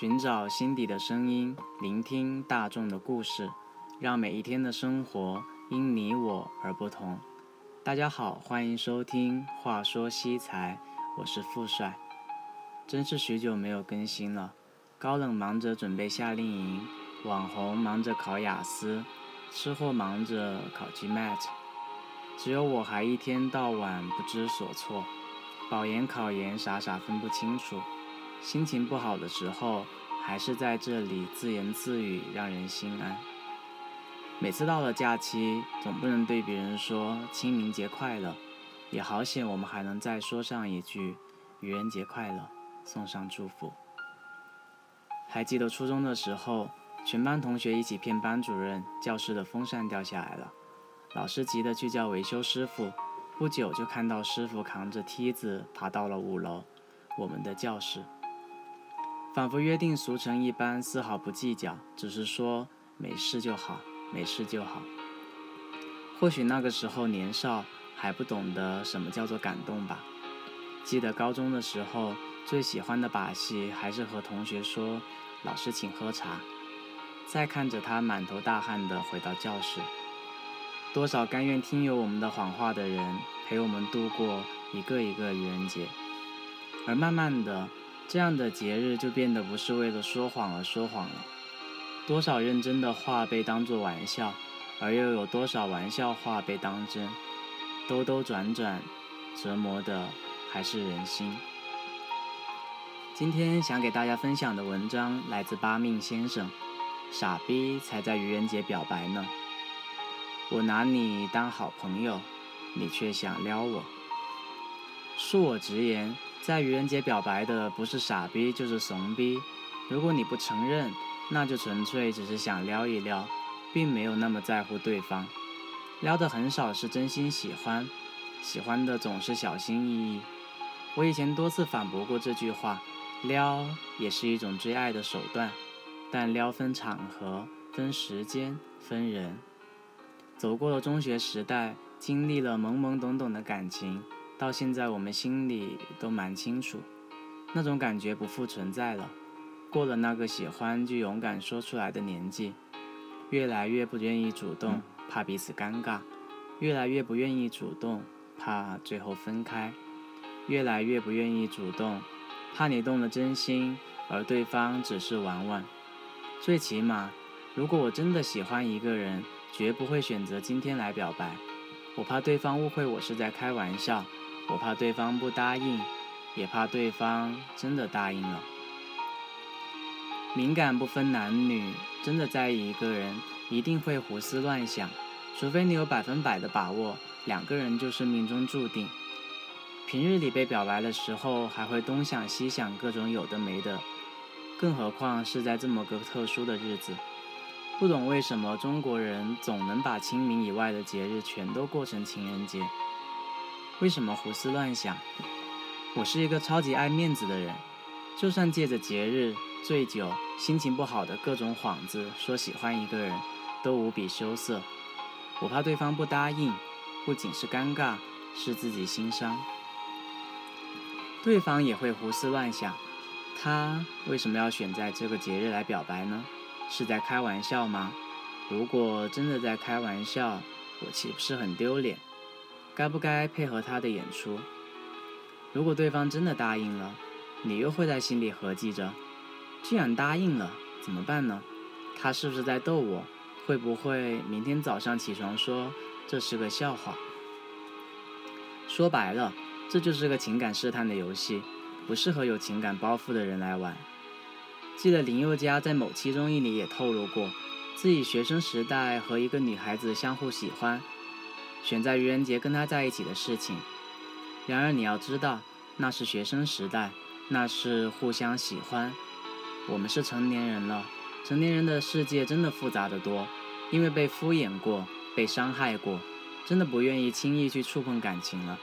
寻找心底的声音，聆听大众的故事，让每一天的生活因你我而不同。大家好，欢迎收听《话说西财》，我是富帅。真是许久没有更新了。高冷忙着准备夏令营，网红忙着考雅思，吃货忙着考 GMAT，只有我还一天到晚不知所措，保研考研傻傻分不清楚。心情不好的时候，还是在这里自言自语，让人心安。每次到了假期，总不能对别人说清明节快乐，也好险我们还能再说上一句愚人节快乐，送上祝福。还记得初中的时候，全班同学一起骗班主任，教室的风扇掉下来了，老师急得去叫维修师傅，不久就看到师傅扛着梯子爬到了五楼，我们的教室。仿佛约定俗成一般，丝毫不计较，只是说没事就好，没事就好。或许那个时候年少，还不懂得什么叫做感动吧。记得高中的时候，最喜欢的把戏还是和同学说“老师请喝茶”，再看着他满头大汗地回到教室。多少甘愿听由我们的谎话的人，陪我们度过一个一个愚人节，而慢慢的。这样的节日就变得不是为了说谎而说谎了。多少认真的话被当作玩笑，而又有多少玩笑话被当真？兜兜转转，折磨的还是人心。今天想给大家分享的文章来自八命先生。傻逼才在愚人节表白呢。我拿你当好朋友，你却想撩我。恕我直言。在愚人节表白的不是傻逼就是怂逼，如果你不承认，那就纯粹只是想撩一撩，并没有那么在乎对方。撩的很少是真心喜欢，喜欢的总是小心翼翼。我以前多次反驳过这句话，撩也是一种追爱的手段，但撩分场合、分时间、分人。走过了中学时代，经历了懵懵懂懂的感情。到现在，我们心里都蛮清楚，那种感觉不复存在了。过了那个喜欢就勇敢说出来的年纪，越来越不愿意主动，怕彼此尴尬；越来越不愿意主动，怕最后分开；越来越不愿意主动，怕你动了真心，而对方只是玩玩。最起码，如果我真的喜欢一个人，绝不会选择今天来表白。我怕对方误会我是在开玩笑。我怕对方不答应，也怕对方真的答应了。敏感不分男女，真的在意一个人，一定会胡思乱想，除非你有百分百的把握，两个人就是命中注定。平日里被表白的时候，还会东想西想，各种有的没的，更何况是在这么个特殊的日子。不懂为什么中国人总能把清明以外的节日全都过成情人节。为什么胡思乱想？我是一个超级爱面子的人，就算借着节日、醉酒、心情不好的各种幌子说喜欢一个人，都无比羞涩。我怕对方不答应，不仅是尴尬，是自己心伤。对方也会胡思乱想，他为什么要选在这个节日来表白呢？是在开玩笑吗？如果真的在开玩笑，我岂不是很丢脸？该不该配合他的演出？如果对方真的答应了，你又会在心里合计着：既然答应了，怎么办呢？他是不是在逗我？会不会明天早上起床说这是个笑话？说白了，这就是个情感试探的游戏，不适合有情感包袱的人来玩。记得林宥嘉在某期综艺里也透露过，自己学生时代和一个女孩子相互喜欢。选在愚人节跟他在一起的事情。然而你要知道，那是学生时代，那是互相喜欢。我们是成年人了，成年人的世界真的复杂的多。因为被敷衍过，被伤害过，真的不愿意轻易去触碰感情了。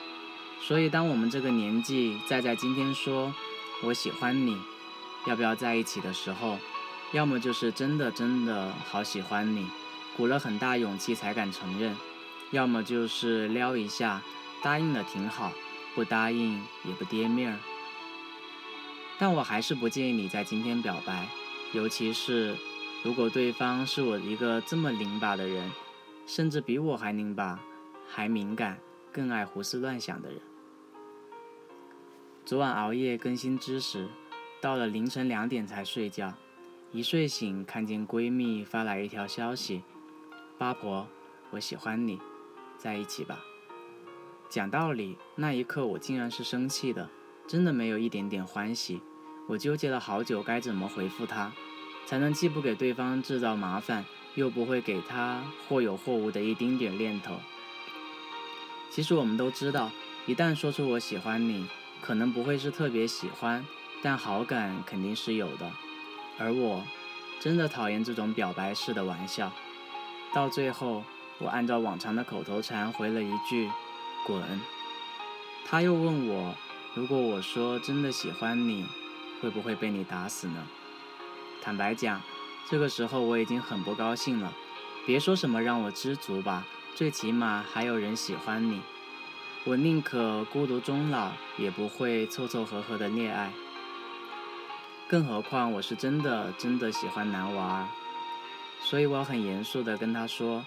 所以，当我们这个年纪再在今天说“我喜欢你，要不要在一起”的时候，要么就是真的真的好喜欢你，鼓了很大勇气才敢承认。要么就是撩一下，答应了挺好，不答应也不跌面儿。但我还是不建议你在今天表白，尤其是如果对方是我一个这么拧巴的人，甚至比我还拧巴、还敏感、更爱胡思乱想的人。昨晚熬夜更新知识，到了凌晨两点才睡觉，一睡醒看见闺蜜发来一条消息：“八婆，我喜欢你，在一起吧。”讲道理，那一刻我竟然是生气的。真的没有一点点欢喜，我纠结了好久该怎么回复他，才能既不给对方制造麻烦，又不会给他或有或无的一丁点念头。其实我们都知道，一旦说出我喜欢你，可能不会是特别喜欢，但好感肯定是有的。而我，真的讨厌这种表白式的玩笑。到最后，我按照往常的口头禅回了一句“滚”。他又问我。如果我说真的喜欢你，会不会被你打死呢？坦白讲，这个时候我已经很不高兴了。别说什么让我知足吧，最起码还有人喜欢你。我宁可孤独终老，也不会凑凑合合的恋爱。更何况我是真的真的喜欢男娃，所以我很严肃的跟他说，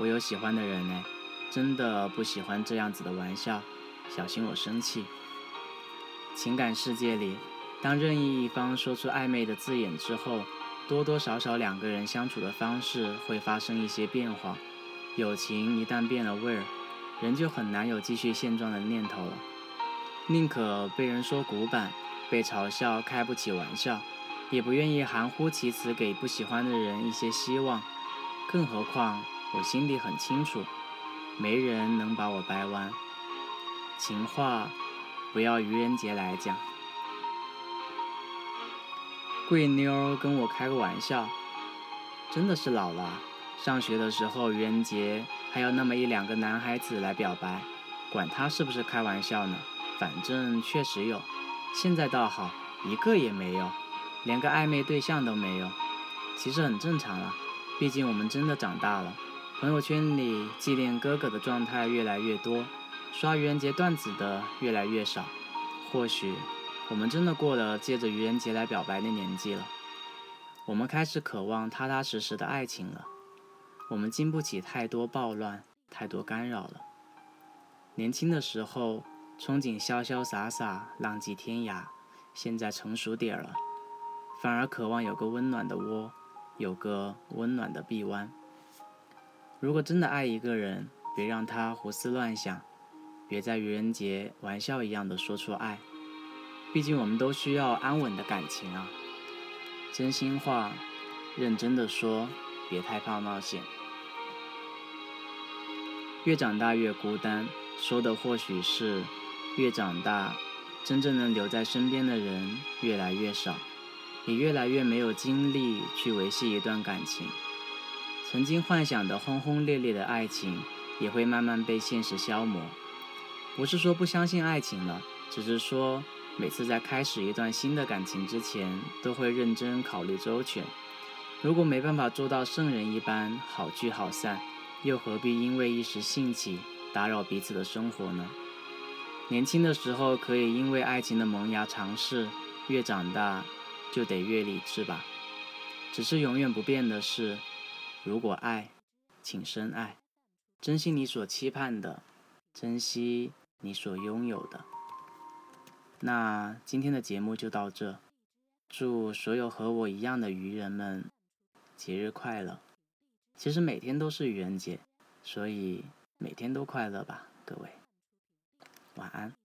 我有喜欢的人呢，真的不喜欢这样子的玩笑，小心我生气。情感世界里，当任意一方说出暧昧的字眼之后，多多少少两个人相处的方式会发生一些变化。友情一旦变了味儿，人就很难有继续现状的念头了。宁可被人说古板，被嘲笑开不起玩笑，也不愿意含糊其辞给不喜欢的人一些希望。更何况我心里很清楚，没人能把我掰弯。情话。不要愚人节来讲，贵妞跟我开个玩笑，真的是老了。上学的时候，愚人节还有那么一两个男孩子来表白，管他是不是开玩笑呢，反正确实有。现在倒好，一个也没有，连个暧昧对象都没有。其实很正常了，毕竟我们真的长大了，朋友圈里纪念哥哥的状态越来越多。刷愚人节段子的越来越少，或许我们真的过了借着愚人节来表白的年纪了。我们开始渴望踏踏实实的爱情了。我们经不起太多暴乱，太多干扰了。年轻的时候憧憬潇潇洒洒，浪迹天涯，现在成熟点了，反而渴望有个温暖的窝，有个温暖的臂弯。如果真的爱一个人，别让他胡思乱想。别在愚人节玩笑一样的说出爱，毕竟我们都需要安稳的感情啊。真心话，认真的说，别太怕冒险。越长大越孤单，说的或许是越长大，真正能留在身边的人越来越少，也越来越没有精力去维系一段感情。曾经幻想的轰轰烈烈的爱情，也会慢慢被现实消磨。不是说不相信爱情了，只是说每次在开始一段新的感情之前，都会认真考虑周全。如果没办法做到圣人一般好聚好散，又何必因为一时兴起打扰彼此的生活呢？年轻的时候可以因为爱情的萌芽尝试，越长大就得越理智吧。只是永远不变的是，如果爱，请深爱，珍惜你所期盼的，珍惜。你所拥有的。那今天的节目就到这，祝所有和我一样的愚人们节日快乐。其实每天都是愚人节，所以每天都快乐吧，各位。晚安。